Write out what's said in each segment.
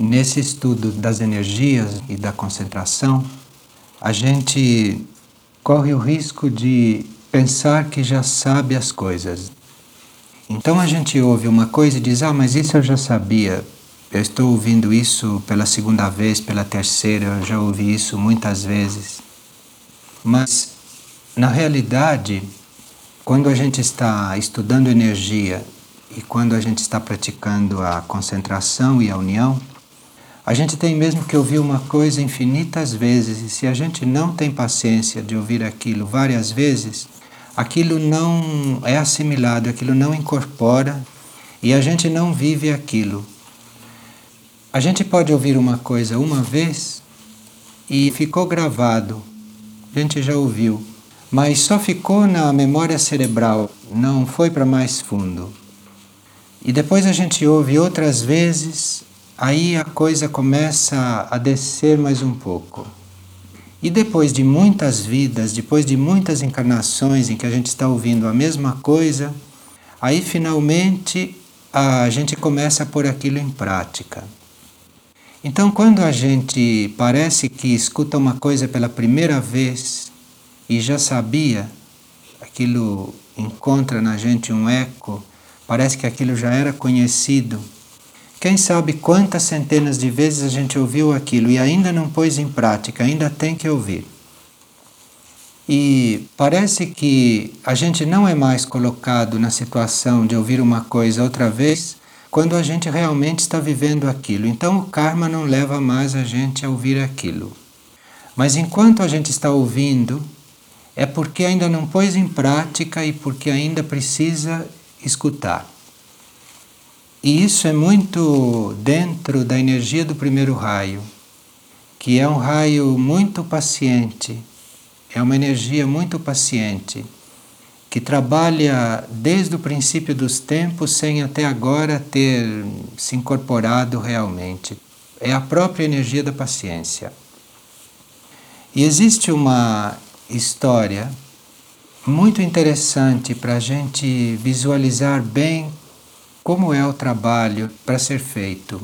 Nesse estudo das energias e da concentração, a gente corre o risco de pensar que já sabe as coisas. Então a gente ouve uma coisa e diz: Ah, mas isso eu já sabia. Eu estou ouvindo isso pela segunda vez, pela terceira, eu já ouvi isso muitas vezes. Mas, na realidade, quando a gente está estudando energia e quando a gente está praticando a concentração e a união, a gente tem mesmo que ouvir uma coisa infinitas vezes, e se a gente não tem paciência de ouvir aquilo várias vezes, aquilo não é assimilado, aquilo não incorpora e a gente não vive aquilo. A gente pode ouvir uma coisa uma vez e ficou gravado, a gente já ouviu, mas só ficou na memória cerebral, não foi para mais fundo. E depois a gente ouve outras vezes aí a coisa começa a descer mais um pouco. E depois de muitas vidas, depois de muitas encarnações em que a gente está ouvindo a mesma coisa, aí finalmente a gente começa a pôr aquilo em prática. Então, quando a gente parece que escuta uma coisa pela primeira vez e já sabia, aquilo encontra na gente um eco, parece que aquilo já era conhecido quem sabe quantas centenas de vezes a gente ouviu aquilo e ainda não pôs em prática, ainda tem que ouvir. E parece que a gente não é mais colocado na situação de ouvir uma coisa outra vez quando a gente realmente está vivendo aquilo. Então o karma não leva mais a gente a ouvir aquilo. Mas enquanto a gente está ouvindo, é porque ainda não pôs em prática e porque ainda precisa escutar. E isso é muito dentro da energia do primeiro raio, que é um raio muito paciente, é uma energia muito paciente, que trabalha desde o princípio dos tempos sem até agora ter se incorporado realmente. É a própria energia da paciência. E existe uma história muito interessante para a gente visualizar bem como é o trabalho para ser feito.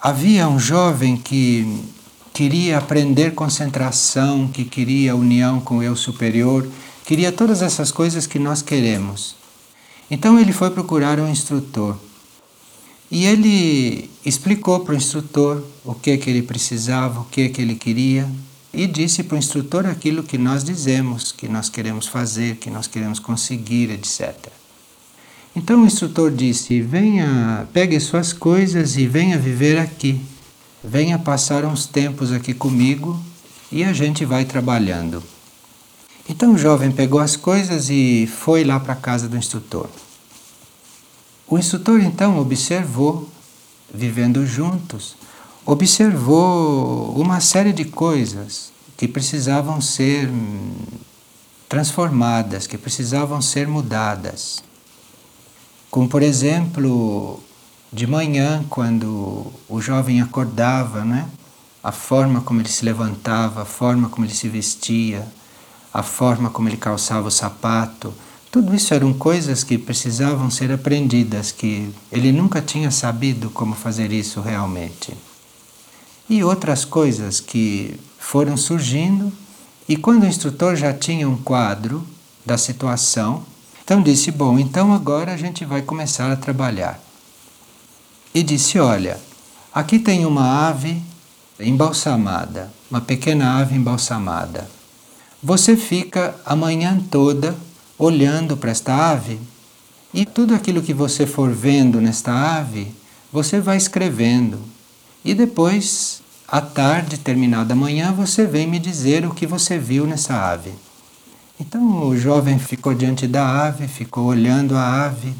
Havia um jovem que queria aprender concentração, que queria união com o eu superior, queria todas essas coisas que nós queremos. Então ele foi procurar um instrutor. E ele explicou para o instrutor o que que ele precisava, o que que ele queria, e disse para o instrutor aquilo que nós dizemos, que nós queremos fazer, que nós queremos conseguir, etc. Então o instrutor disse: Venha, pegue suas coisas e venha viver aqui. Venha passar uns tempos aqui comigo e a gente vai trabalhando. Então o jovem pegou as coisas e foi lá para a casa do instrutor. O instrutor então observou, vivendo juntos, observou uma série de coisas que precisavam ser transformadas, que precisavam ser mudadas. Como, por exemplo, de manhã, quando o jovem acordava, né? a forma como ele se levantava, a forma como ele se vestia, a forma como ele calçava o sapato, tudo isso eram coisas que precisavam ser aprendidas, que ele nunca tinha sabido como fazer isso realmente. E outras coisas que foram surgindo, e quando o instrutor já tinha um quadro da situação, então disse: Bom, então agora a gente vai começar a trabalhar. E disse: Olha, aqui tem uma ave embalsamada, uma pequena ave embalsamada. Você fica a manhã toda olhando para esta ave e tudo aquilo que você for vendo nesta ave, você vai escrevendo. E depois, à tarde, terminada a manhã, você vem me dizer o que você viu nessa ave. Então o jovem ficou diante da ave, ficou olhando a ave,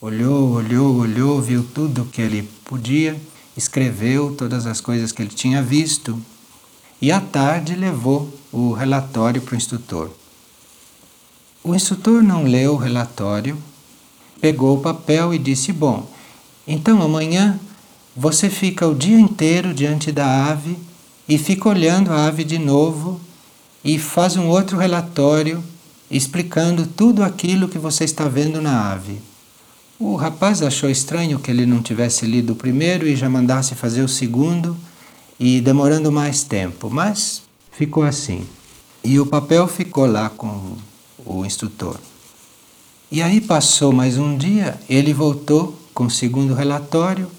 olhou, olhou, olhou, viu tudo o que ele podia, escreveu todas as coisas que ele tinha visto e à tarde levou o relatório para o instrutor. O instrutor não leu o relatório, pegou o papel e disse: Bom, então amanhã você fica o dia inteiro diante da ave e fica olhando a ave de novo e faz um outro relatório explicando tudo aquilo que você está vendo na ave. O rapaz achou estranho que ele não tivesse lido o primeiro e já mandasse fazer o segundo e demorando mais tempo, mas ficou assim. E o papel ficou lá com o instrutor. E aí passou mais um dia, ele voltou com o segundo relatório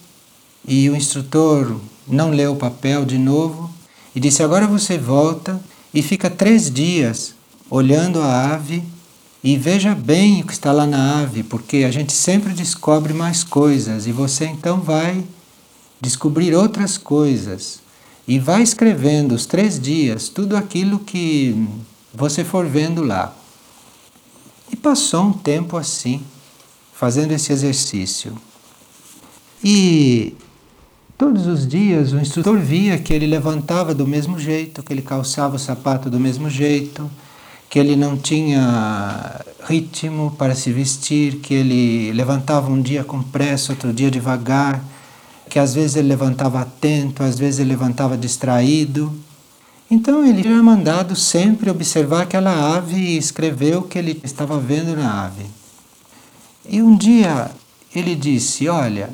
e o instrutor não leu o papel de novo e disse: Agora você volta e fica três dias olhando a ave e veja bem o que está lá na ave, porque a gente sempre descobre mais coisas e você então vai descobrir outras coisas. E vai escrevendo os três dias tudo aquilo que você for vendo lá. E passou um tempo assim, fazendo esse exercício. E todos os dias o instrutor via que ele levantava do mesmo jeito, que ele calçava o sapato do mesmo jeito, que ele não tinha ritmo para se vestir, que ele levantava um dia com pressa, outro dia devagar que às vezes ele levantava atento, às vezes ele levantava distraído. Então ele era mandado sempre observar aquela ave e escrever o que ele estava vendo na ave. E um dia ele disse: Olha,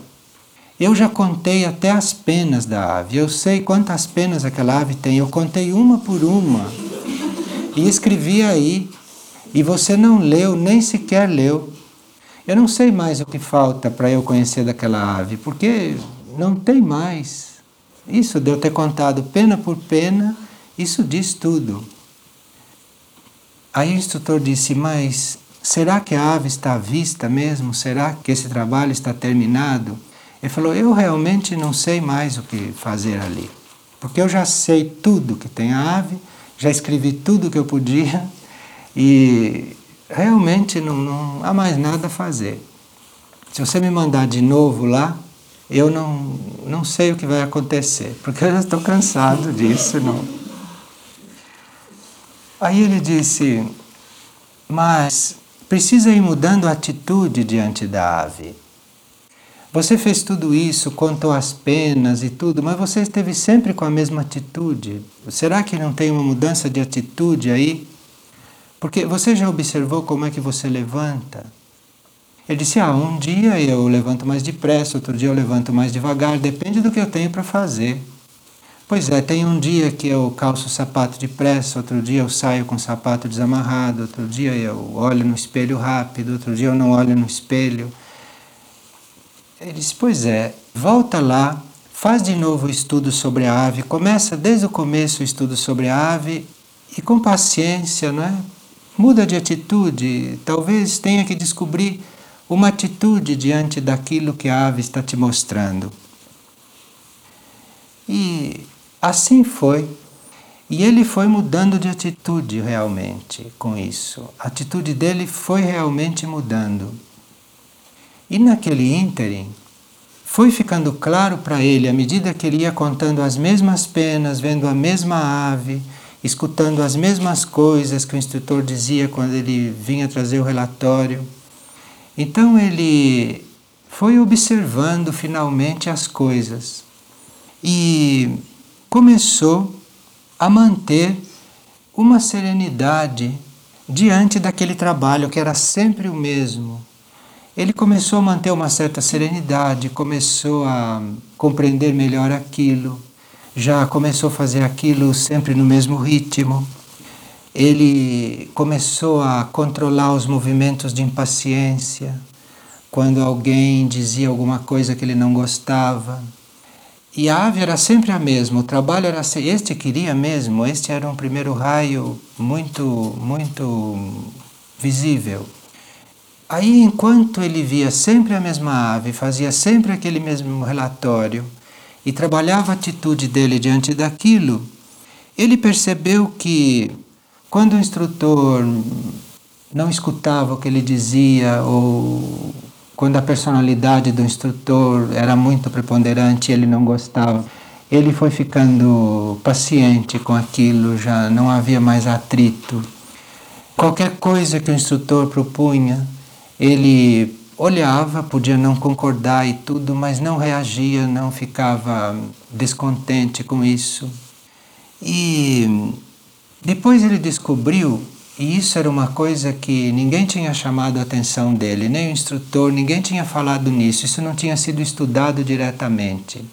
eu já contei até as penas da ave, eu sei quantas penas aquela ave tem, eu contei uma por uma e escrevi aí, e você não leu, nem sequer leu. Eu não sei mais o que falta para eu conhecer daquela ave, porque não tem mais. Isso de eu ter contado pena por pena, isso diz tudo. Aí o instrutor disse: Mas será que a ave está à vista mesmo? Será que esse trabalho está terminado? Ele falou: Eu realmente não sei mais o que fazer ali. Porque eu já sei tudo que tem a ave, já escrevi tudo que eu podia e realmente não, não há mais nada a fazer. Se você me mandar de novo lá, eu não, não sei o que vai acontecer, porque eu já estou cansado disso. Não. Aí ele disse, mas precisa ir mudando a atitude diante da ave. Você fez tudo isso, contou as penas e tudo, mas você esteve sempre com a mesma atitude. Será que não tem uma mudança de atitude aí? Porque você já observou como é que você levanta? Ele disse: Ah, um dia eu levanto mais depressa, outro dia eu levanto mais devagar, depende do que eu tenho para fazer. Pois é, tem um dia que eu calço o sapato depressa, outro dia eu saio com o sapato desamarrado, outro dia eu olho no espelho rápido, outro dia eu não olho no espelho. Ele disse: Pois é, volta lá, faz de novo o estudo sobre a ave, começa desde o começo o estudo sobre a ave e com paciência, não é? Muda de atitude, talvez tenha que descobrir uma atitude diante daquilo que a ave está te mostrando. E assim foi. E ele foi mudando de atitude realmente com isso. A atitude dele foi realmente mudando. E naquele ínterim, foi ficando claro para ele, à medida que ele ia contando as mesmas penas, vendo a mesma ave, escutando as mesmas coisas que o instrutor dizia quando ele vinha trazer o relatório, então ele foi observando finalmente as coisas e começou a manter uma serenidade diante daquele trabalho que era sempre o mesmo. Ele começou a manter uma certa serenidade, começou a compreender melhor aquilo, já começou a fazer aquilo sempre no mesmo ritmo ele começou a controlar os movimentos de impaciência quando alguém dizia alguma coisa que ele não gostava. E a ave era sempre a mesma, o trabalho era este queria mesmo, este era um primeiro raio muito, muito visível. Aí, enquanto ele via sempre a mesma ave, fazia sempre aquele mesmo relatório e trabalhava a atitude dele diante daquilo, ele percebeu que quando o instrutor não escutava o que ele dizia ou quando a personalidade do instrutor era muito preponderante ele não gostava, ele foi ficando paciente com aquilo, já não havia mais atrito. Qualquer coisa que o instrutor propunha, ele olhava, podia não concordar e tudo, mas não reagia, não ficava descontente com isso. E depois ele descobriu E isso era uma coisa que ninguém tinha chamado a atenção dele, nem o instrutor, ninguém tinha falado nisso, isso não tinha sido estudado diretamente.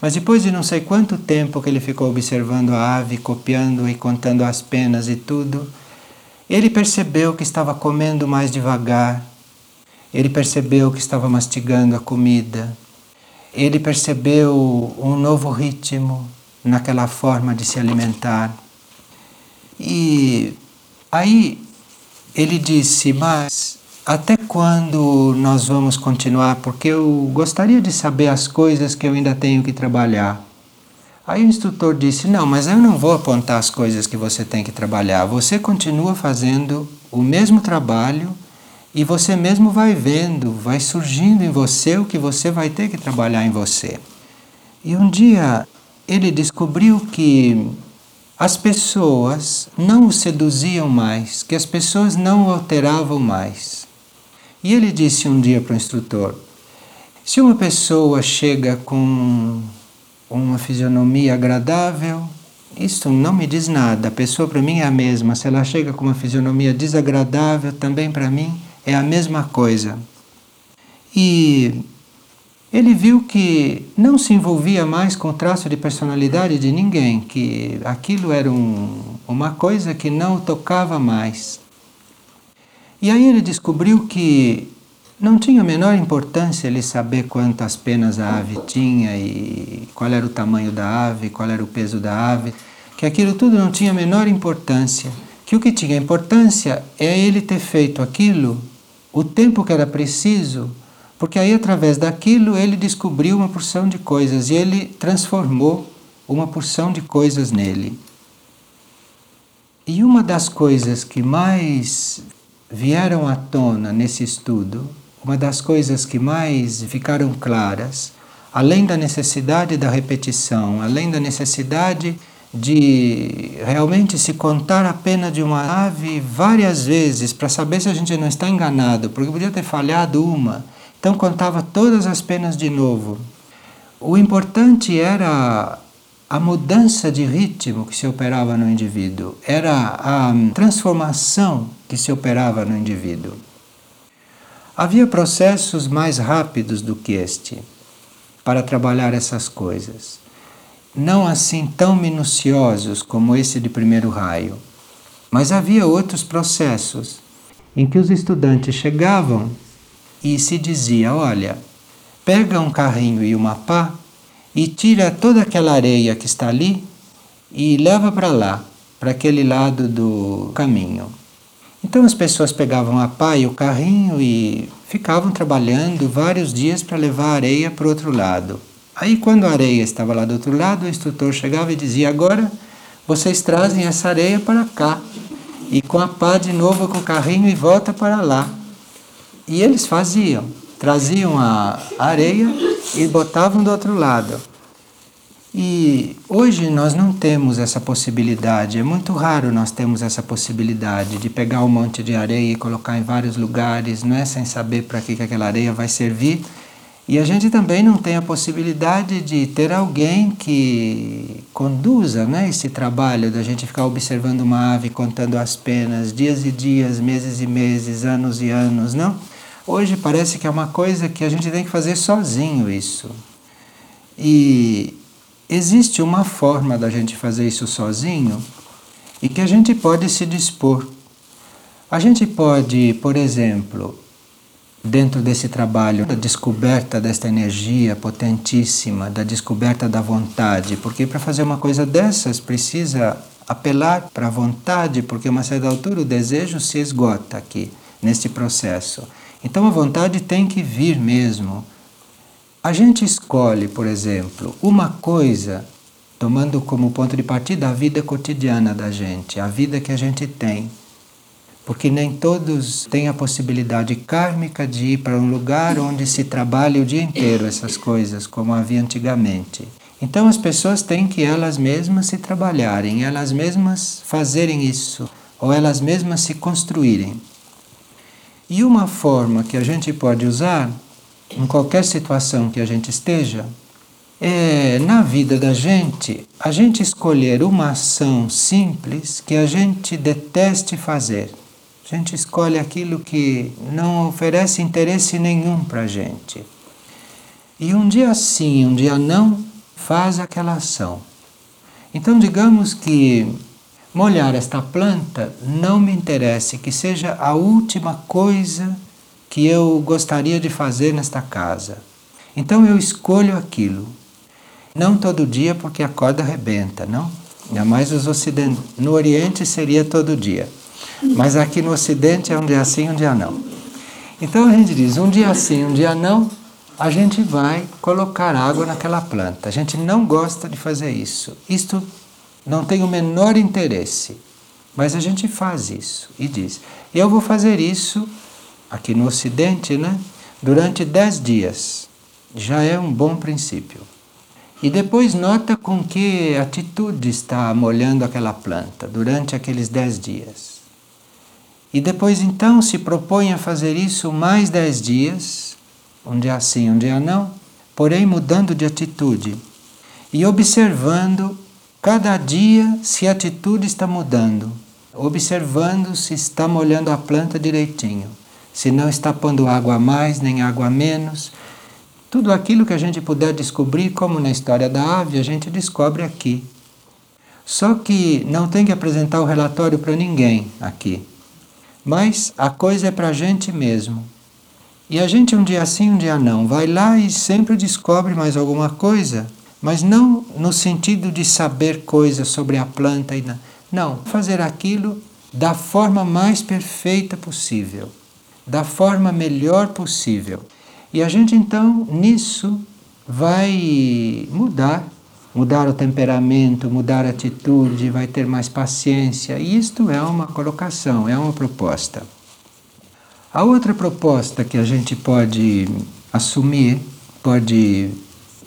Mas depois de não sei quanto tempo que ele ficou observando a ave, copiando e contando as penas e tudo, ele percebeu que estava comendo mais devagar, ele percebeu que estava mastigando a comida, ele percebeu um novo ritmo naquela forma de se alimentar. E Aí ele disse: Mas até quando nós vamos continuar? Porque eu gostaria de saber as coisas que eu ainda tenho que trabalhar. Aí o instrutor disse: Não, mas eu não vou apontar as coisas que você tem que trabalhar. Você continua fazendo o mesmo trabalho e você mesmo vai vendo, vai surgindo em você o que você vai ter que trabalhar em você. E um dia ele descobriu que as pessoas não o seduziam mais, que as pessoas não o alteravam mais. E ele disse um dia para o instrutor: se uma pessoa chega com uma fisionomia agradável, isso não me diz nada. A pessoa para mim é a mesma. Se ela chega com uma fisionomia desagradável, também para mim é a mesma coisa. E ele viu que não se envolvia mais com traço de personalidade de ninguém, que aquilo era um, uma coisa que não tocava mais. E aí ele descobriu que não tinha a menor importância ele saber quantas penas a ave tinha e qual era o tamanho da ave, qual era o peso da ave, que aquilo tudo não tinha a menor importância, que o que tinha importância é ele ter feito aquilo o tempo que era preciso porque aí, através daquilo, ele descobriu uma porção de coisas e ele transformou uma porção de coisas nele. E uma das coisas que mais vieram à tona nesse estudo, uma das coisas que mais ficaram claras, além da necessidade da repetição, além da necessidade de realmente se contar a pena de uma ave várias vezes para saber se a gente não está enganado, porque podia ter falhado uma então contava todas as penas de novo. O importante era a mudança de ritmo que se operava no indivíduo, era a transformação que se operava no indivíduo. Havia processos mais rápidos do que este para trabalhar essas coisas, não assim tão minuciosos como esse de primeiro raio, mas havia outros processos em que os estudantes chegavam e se dizia: olha, pega um carrinho e uma pá e tira toda aquela areia que está ali e leva para lá, para aquele lado do caminho. Então as pessoas pegavam a pá e o carrinho e ficavam trabalhando vários dias para levar a areia para o outro lado. Aí, quando a areia estava lá do outro lado, o instrutor chegava e dizia: Agora vocês trazem essa areia para cá. E com a pá de novo com o carrinho e volta para lá. E eles faziam, traziam a areia e botavam do outro lado. E hoje nós não temos essa possibilidade, é muito raro nós termos essa possibilidade de pegar um monte de areia e colocar em vários lugares, não é sem saber para que, que aquela areia vai servir. E a gente também não tem a possibilidade de ter alguém que conduza né, esse trabalho da gente ficar observando uma ave, contando as penas, dias e dias, meses e meses, anos e anos, não? Hoje parece que é uma coisa que a gente tem que fazer sozinho isso. E existe uma forma da gente fazer isso sozinho e que a gente pode se dispor. A gente pode, por exemplo, dentro desse trabalho da descoberta desta energia potentíssima, da descoberta da vontade, porque para fazer uma coisa dessas precisa apelar para a vontade, porque a uma certa altura o desejo se esgota aqui neste processo. Então a vontade tem que vir mesmo. A gente escolhe, por exemplo, uma coisa tomando como ponto de partida a vida cotidiana da gente, a vida que a gente tem. Porque nem todos têm a possibilidade kármica de ir para um lugar onde se trabalha o dia inteiro essas coisas, como havia antigamente. Então as pessoas têm que elas mesmas se trabalharem, elas mesmas fazerem isso, ou elas mesmas se construírem. E uma forma que a gente pode usar em qualquer situação que a gente esteja é na vida da gente a gente escolher uma ação simples que a gente deteste fazer. A gente escolhe aquilo que não oferece interesse nenhum para a gente. E um dia sim, um dia não, faz aquela ação. Então, digamos que molhar esta planta não me interessa, que seja a última coisa que eu gostaria de fazer nesta casa. Então eu escolho aquilo. Não todo dia, porque a corda arrebenta, não? Ainda mais os no Oriente seria todo dia. Mas aqui no Ocidente é um dia sim, um dia não. Então a gente diz, um dia sim, um dia não, a gente vai colocar água naquela planta. A gente não gosta de fazer isso. Isto não tem o menor interesse. Mas a gente faz isso e diz: eu vou fazer isso aqui no Ocidente, né? Durante dez dias. Já é um bom princípio. E depois nota com que atitude está molhando aquela planta durante aqueles dez dias. E depois então se propõe a fazer isso mais dez dias, um dia sim, um dia não, porém mudando de atitude e observando cada dia se a atitude está mudando, observando se está molhando a planta direitinho, se não está pondo água a mais nem água a menos. Tudo aquilo que a gente puder descobrir, como na história da ave, a gente descobre aqui. Só que não tem que apresentar o relatório para ninguém aqui. Mas a coisa é para a gente mesmo. E a gente um dia sim, um dia não, vai lá e sempre descobre mais alguma coisa, mas não no sentido de saber coisas sobre a planta e não. Não, fazer aquilo da forma mais perfeita possível, da forma melhor possível. E a gente então nisso vai mudar, mudar o temperamento, mudar a atitude, vai ter mais paciência. E isto é uma colocação, é uma proposta. A outra proposta que a gente pode assumir, pode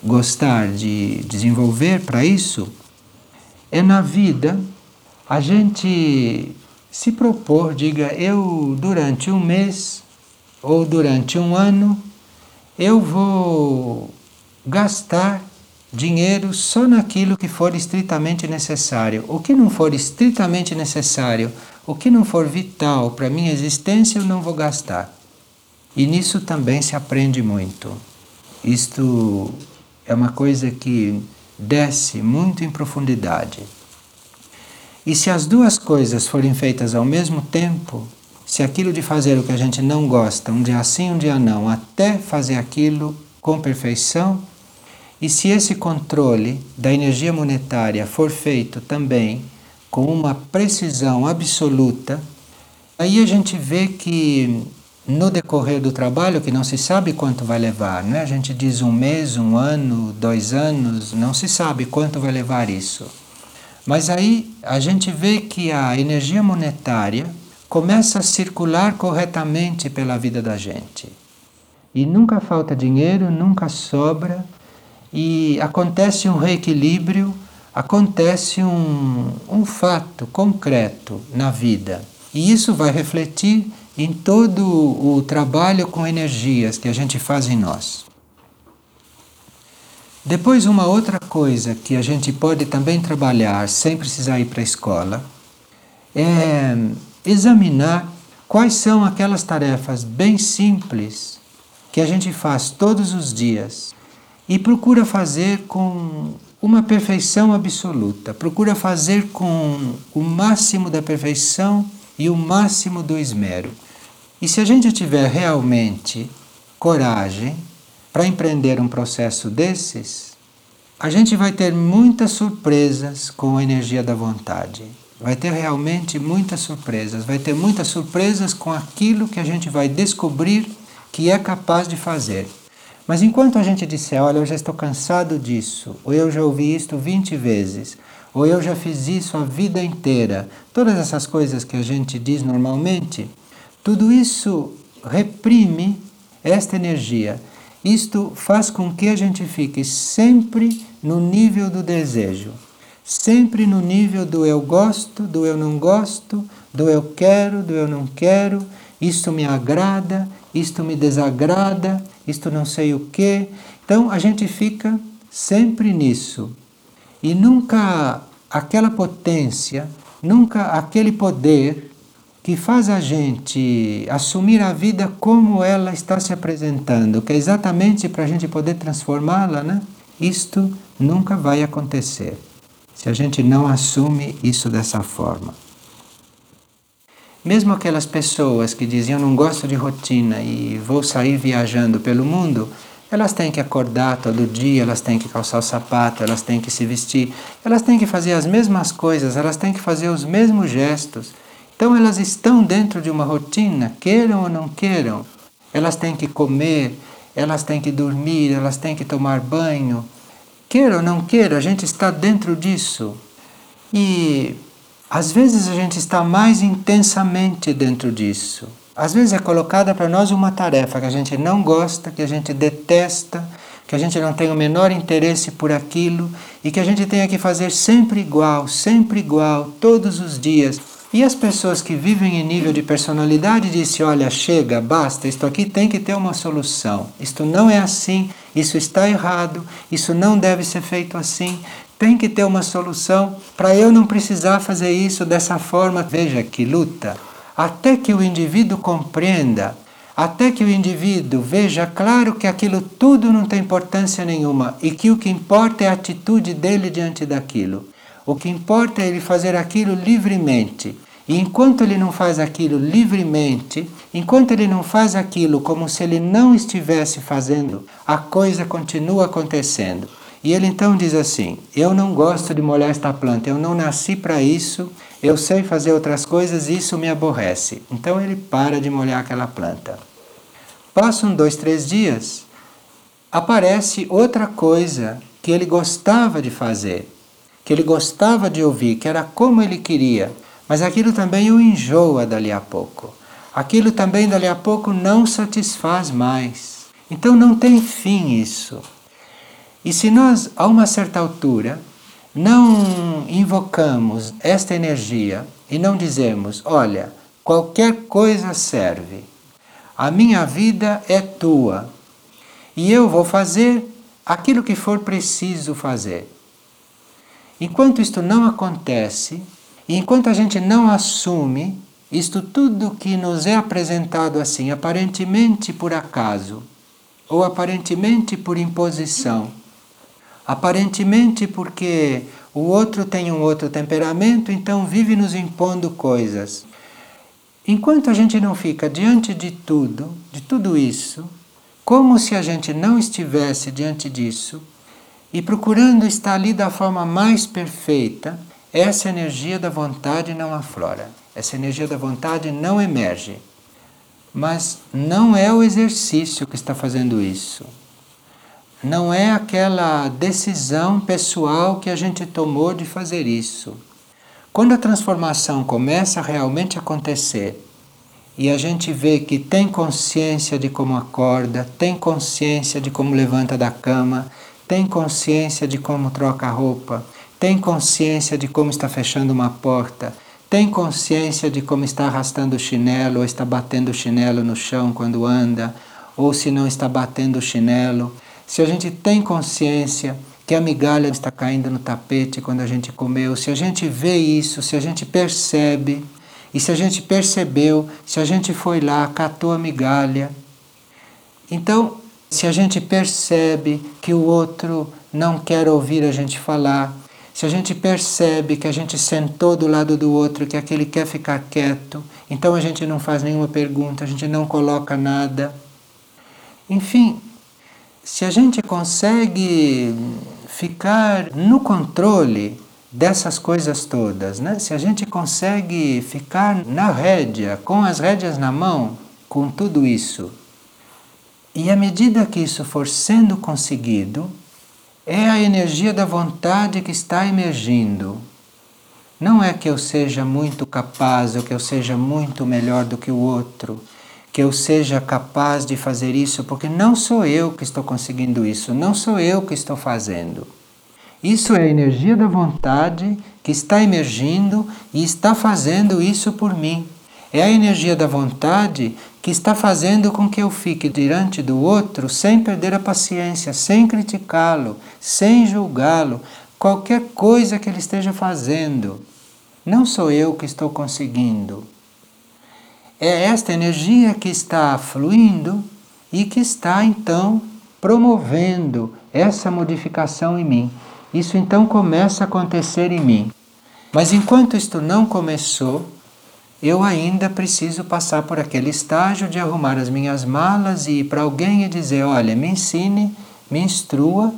gostar de desenvolver para isso, é na vida a gente se propor, diga, eu durante um mês ou durante um ano, eu vou gastar dinheiro só naquilo que for estritamente necessário. O que não for estritamente necessário, o que não for vital para minha existência, eu não vou gastar. E nisso também se aprende muito. Isto é uma coisa que desce muito em profundidade. E se as duas coisas forem feitas ao mesmo tempo, se aquilo de fazer o que a gente não gosta, um dia sim, um dia não, até fazer aquilo com perfeição, e se esse controle da energia monetária for feito também com uma precisão absoluta, aí a gente vê que no decorrer do trabalho, que não se sabe quanto vai levar, né? a gente diz um mês, um ano, dois anos, não se sabe quanto vai levar isso. Mas aí a gente vê que a energia monetária começa a circular corretamente pela vida da gente. E nunca falta dinheiro, nunca sobra, e acontece um reequilíbrio, acontece um, um fato concreto na vida. E isso vai refletir em todo o trabalho com energias que a gente faz em nós. Depois, uma outra coisa que a gente pode também trabalhar sem precisar ir para a escola é examinar quais são aquelas tarefas bem simples que a gente faz todos os dias e procura fazer com uma perfeição absoluta, procura fazer com o máximo da perfeição e o máximo do esmero. E se a gente tiver realmente coragem para empreender um processo desses, a gente vai ter muitas surpresas com a energia da vontade. Vai ter realmente muitas surpresas, vai ter muitas surpresas com aquilo que a gente vai descobrir que é capaz de fazer. Mas enquanto a gente disser, olha, eu já estou cansado disso, ou eu já ouvi isto 20 vezes, ou eu já fiz isso a vida inteira, todas essas coisas que a gente diz normalmente, tudo isso reprime esta energia. Isto faz com que a gente fique sempre no nível do desejo, sempre no nível do eu gosto, do eu não gosto, do eu quero, do eu não quero, isto me agrada, isto me desagrada, isto não sei o que. Então a gente fica sempre nisso. E nunca aquela potência, nunca aquele poder que faz a gente assumir a vida como ela está se apresentando, que é exatamente para a gente poder transformá-la, né? Isto nunca vai acontecer se a gente não assume isso dessa forma. Mesmo aquelas pessoas que diziam não gosto de rotina e vou sair viajando pelo mundo, elas têm que acordar todo dia, elas têm que calçar o sapato, elas têm que se vestir, elas têm que fazer as mesmas coisas, elas têm que fazer os mesmos gestos. Então elas estão dentro de uma rotina, queiram ou não queiram. Elas têm que comer, elas têm que dormir, elas têm que tomar banho. Queira ou não queira, a gente está dentro disso. E às vezes a gente está mais intensamente dentro disso. Às vezes é colocada para nós uma tarefa que a gente não gosta, que a gente detesta, que a gente não tem o menor interesse por aquilo e que a gente tenha que fazer sempre igual, sempre igual, todos os dias. E as pessoas que vivem em nível de personalidade dizem: olha, chega, basta, isto aqui tem que ter uma solução. Isto não é assim, isso está errado, isso não deve ser feito assim. Tem que ter uma solução para eu não precisar fazer isso dessa forma. Veja que luta. Até que o indivíduo compreenda, até que o indivíduo veja claro que aquilo tudo não tem importância nenhuma e que o que importa é a atitude dele diante daquilo. O que importa é ele fazer aquilo livremente. E enquanto ele não faz aquilo livremente, enquanto ele não faz aquilo como se ele não estivesse fazendo, a coisa continua acontecendo. E ele então diz assim: Eu não gosto de molhar esta planta, eu não nasci para isso, eu sei fazer outras coisas e isso me aborrece. Então ele para de molhar aquela planta. Passam dois, três dias, aparece outra coisa que ele gostava de fazer que ele gostava de ouvir, que era como ele queria, mas aquilo também o enjoa dali a pouco. Aquilo também dali a pouco não satisfaz mais. Então não tem fim isso. E se nós, a uma certa altura, não invocamos esta energia e não dizemos: olha, qualquer coisa serve, a minha vida é tua e eu vou fazer aquilo que for preciso fazer. Enquanto isto não acontece, enquanto a gente não assume isto tudo que nos é apresentado assim, aparentemente por acaso, ou aparentemente por imposição, aparentemente porque o outro tem um outro temperamento, então vive nos impondo coisas. Enquanto a gente não fica diante de tudo, de tudo isso, como se a gente não estivesse diante disso, e procurando estar ali da forma mais perfeita, essa energia da vontade não aflora, essa energia da vontade não emerge. Mas não é o exercício que está fazendo isso. Não é aquela decisão pessoal que a gente tomou de fazer isso. Quando a transformação começa a realmente acontecer e a gente vê que tem consciência de como acorda, tem consciência de como levanta da cama, tem consciência de como troca a roupa, tem consciência de como está fechando uma porta, tem consciência de como está arrastando o chinelo ou está batendo o chinelo no chão quando anda, ou se não está batendo o chinelo. Se a gente tem consciência que a migalha está caindo no tapete quando a gente comeu, se a gente vê isso, se a gente percebe, e se a gente percebeu, se a gente foi lá, catou a migalha, então se a gente percebe que o outro não quer ouvir a gente falar, se a gente percebe que a gente sentou do lado do outro, que aquele quer ficar quieto, então a gente não faz nenhuma pergunta, a gente não coloca nada. Enfim, se a gente consegue ficar no controle dessas coisas todas, né? se a gente consegue ficar na rédea, com as rédeas na mão, com tudo isso, e à medida que isso for sendo conseguido, é a energia da vontade que está emergindo. Não é que eu seja muito capaz ou que eu seja muito melhor do que o outro, que eu seja capaz de fazer isso, porque não sou eu que estou conseguindo isso, não sou eu que estou fazendo. Isso é a energia da vontade que está emergindo e está fazendo isso por mim. É a energia da vontade que está fazendo com que eu fique diante do outro sem perder a paciência, sem criticá-lo, sem julgá-lo, qualquer coisa que ele esteja fazendo. Não sou eu que estou conseguindo. É esta energia que está fluindo e que está então promovendo essa modificação em mim. Isso então começa a acontecer em mim. Mas enquanto isto não começou, eu ainda preciso passar por aquele estágio de arrumar as minhas malas e ir para alguém e dizer: olha, me ensine, me instrua,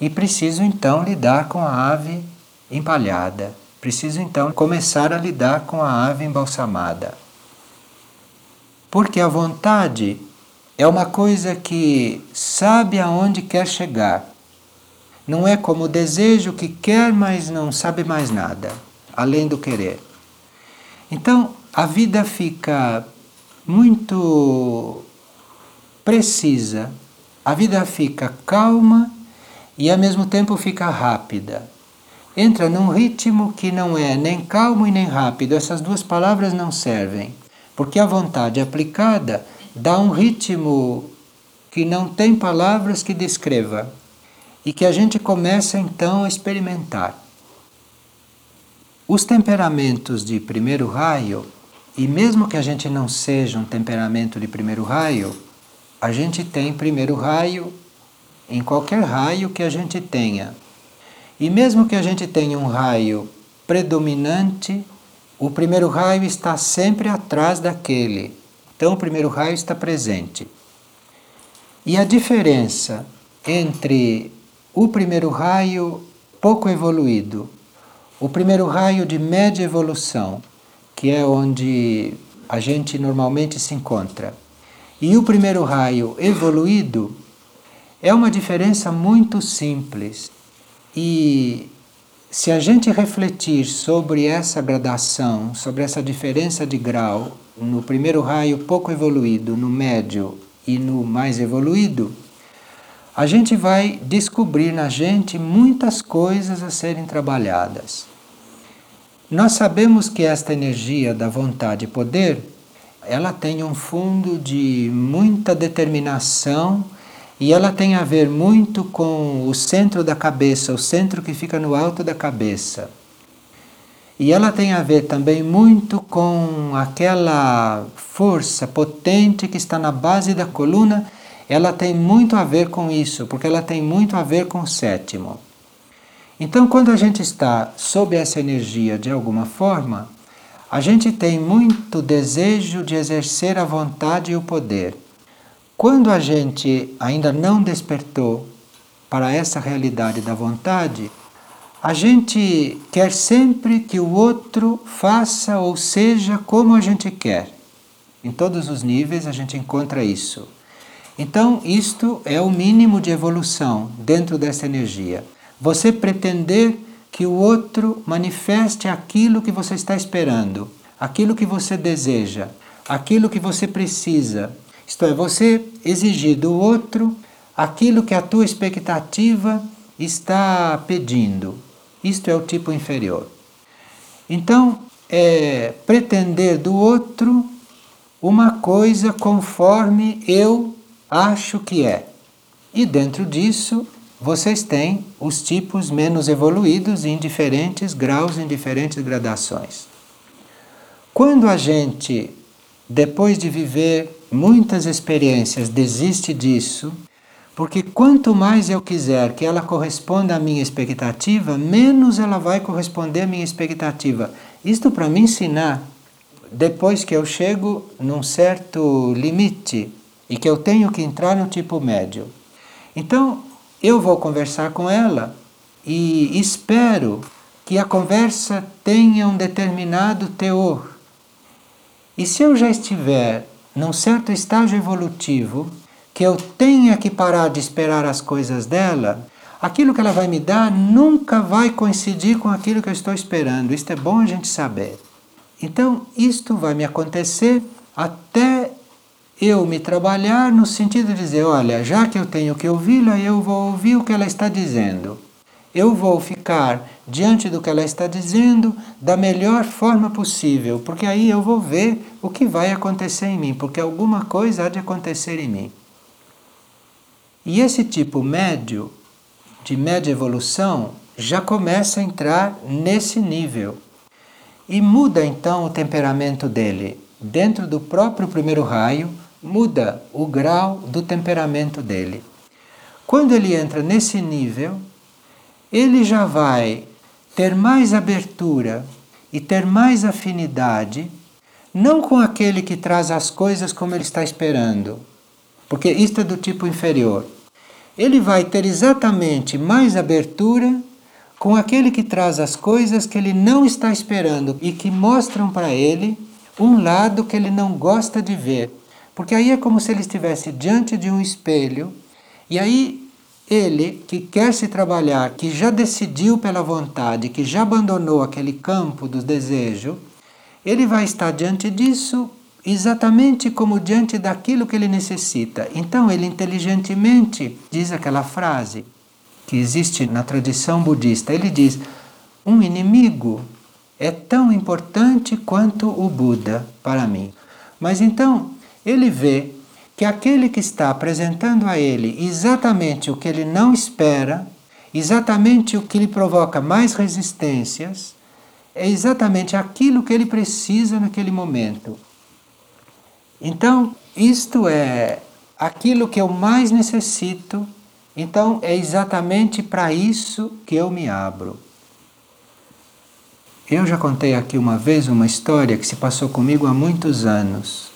e preciso então lidar com a ave empalhada. Preciso então começar a lidar com a ave embalsamada. Porque a vontade é uma coisa que sabe aonde quer chegar. Não é como o desejo que quer, mas não sabe mais nada, além do querer. Então, a vida fica muito precisa, a vida fica calma e ao mesmo tempo fica rápida. Entra num ritmo que não é nem calmo e nem rápido, essas duas palavras não servem, porque a vontade aplicada dá um ritmo que não tem palavras que descreva e que a gente começa então a experimentar. Os temperamentos de primeiro raio e mesmo que a gente não seja um temperamento de primeiro raio, a gente tem primeiro raio em qualquer raio que a gente tenha. E mesmo que a gente tenha um raio predominante, o primeiro raio está sempre atrás daquele. Então o primeiro raio está presente. E a diferença entre o primeiro raio pouco evoluído, o primeiro raio de média evolução que é onde a gente normalmente se encontra. E o primeiro raio evoluído é uma diferença muito simples. E se a gente refletir sobre essa gradação, sobre essa diferença de grau no primeiro raio pouco evoluído, no médio e no mais evoluído, a gente vai descobrir na gente muitas coisas a serem trabalhadas. Nós sabemos que esta energia da vontade e poder, ela tem um fundo de muita determinação e ela tem a ver muito com o centro da cabeça, o centro que fica no alto da cabeça. E ela tem a ver também muito com aquela força potente que está na base da coluna, ela tem muito a ver com isso, porque ela tem muito a ver com o sétimo. Então, quando a gente está sob essa energia de alguma forma, a gente tem muito desejo de exercer a vontade e o poder. Quando a gente ainda não despertou para essa realidade da vontade, a gente quer sempre que o outro faça ou seja como a gente quer. Em todos os níveis a gente encontra isso. Então, isto é o mínimo de evolução dentro dessa energia. Você pretender que o outro manifeste aquilo que você está esperando, aquilo que você deseja, aquilo que você precisa. Isto é, você exigir do outro aquilo que a tua expectativa está pedindo. Isto é o tipo inferior. Então, é pretender do outro uma coisa conforme eu acho que é. E dentro disso, vocês têm os tipos menos evoluídos em diferentes graus, em diferentes gradações. Quando a gente, depois de viver muitas experiências, desiste disso, porque quanto mais eu quiser que ela corresponda à minha expectativa, menos ela vai corresponder à minha expectativa. Isto para me ensinar, depois que eu chego num certo limite e que eu tenho que entrar no tipo médio. Então, eu vou conversar com ela e espero que a conversa tenha um determinado teor. E se eu já estiver num certo estágio evolutivo, que eu tenha que parar de esperar as coisas dela, aquilo que ela vai me dar nunca vai coincidir com aquilo que eu estou esperando. Isto é bom a gente saber. Então, isto vai me acontecer até eu me trabalhar no sentido de dizer, olha, já que eu tenho que ouvi-la, eu vou ouvir o que ela está dizendo. Eu vou ficar diante do que ela está dizendo da melhor forma possível, porque aí eu vou ver o que vai acontecer em mim, porque alguma coisa há de acontecer em mim. E esse tipo médio, de média evolução, já começa a entrar nesse nível. E muda então o temperamento dele. Dentro do próprio primeiro raio, muda o grau do temperamento dele. Quando ele entra nesse nível, ele já vai ter mais abertura e ter mais afinidade, não com aquele que traz as coisas como ele está esperando, porque isto é do tipo inferior. Ele vai ter exatamente mais abertura com aquele que traz as coisas que ele não está esperando e que mostram para ele um lado que ele não gosta de ver. Porque aí é como se ele estivesse diante de um espelho e aí ele que quer se trabalhar, que já decidiu pela vontade, que já abandonou aquele campo do desejo, ele vai estar diante disso exatamente como diante daquilo que ele necessita. Então, ele inteligentemente diz aquela frase que existe na tradição budista: ele diz, um inimigo é tão importante quanto o Buda para mim. Mas então, ele vê que aquele que está apresentando a ele exatamente o que ele não espera, exatamente o que lhe provoca mais resistências, é exatamente aquilo que ele precisa naquele momento. Então, isto é aquilo que eu mais necessito, então é exatamente para isso que eu me abro. Eu já contei aqui uma vez uma história que se passou comigo há muitos anos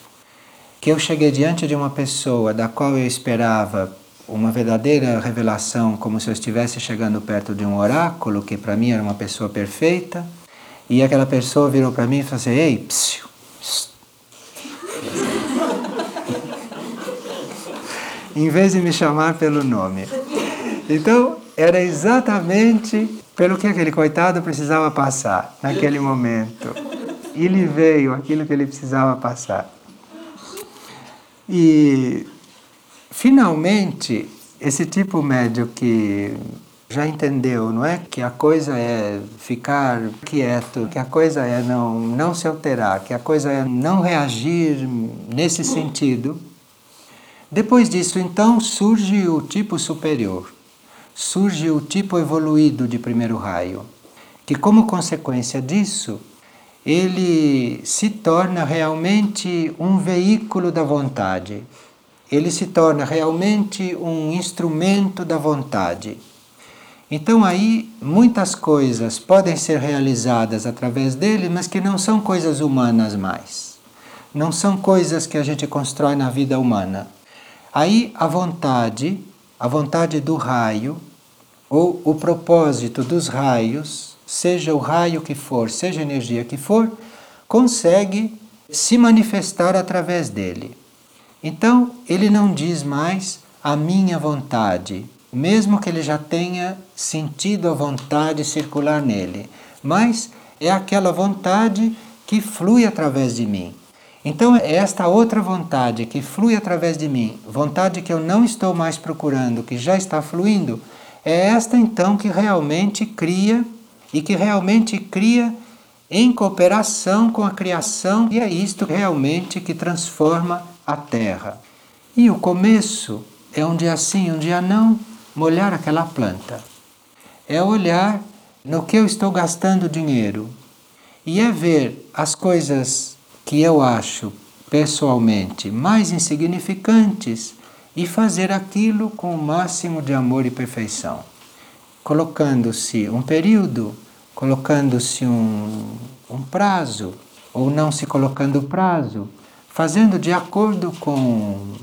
que eu cheguei diante de uma pessoa da qual eu esperava uma verdadeira revelação, como se eu estivesse chegando perto de um oráculo, que para mim era uma pessoa perfeita, e aquela pessoa virou para mim e falou assim: Ei, psiu, em vez de me chamar pelo nome. Então, era exatamente pelo que aquele coitado precisava passar naquele momento. E lhe veio aquilo que ele precisava passar. E finalmente esse tipo médio que já entendeu, não é? Que a coisa é ficar quieto, que a coisa é não, não se alterar, que a coisa é não reagir nesse sentido. Depois disso, então, surge o tipo superior, surge o tipo evoluído de primeiro raio, que, como consequência disso, ele se torna realmente um veículo da vontade. Ele se torna realmente um instrumento da vontade. Então aí muitas coisas podem ser realizadas através dele, mas que não são coisas humanas mais. Não são coisas que a gente constrói na vida humana. Aí a vontade, a vontade do raio, ou o propósito dos raios, seja o raio que for, seja a energia que for, consegue se manifestar através dele. Então, ele não diz mais a minha vontade, mesmo que ele já tenha sentido a vontade circular nele, mas é aquela vontade que flui através de mim. Então, é esta outra vontade que flui através de mim, vontade que eu não estou mais procurando, que já está fluindo, é esta então que realmente cria e que realmente cria em cooperação com a criação, e é isto realmente que transforma a terra. E o começo é um dia sim, um dia não, molhar aquela planta. É olhar no que eu estou gastando dinheiro e é ver as coisas que eu acho pessoalmente mais insignificantes e fazer aquilo com o máximo de amor e perfeição colocando-se um período, colocando-se um, um prazo, ou não se colocando prazo, fazendo de acordo com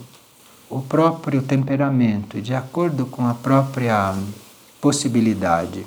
o próprio temperamento, de acordo com a própria possibilidade.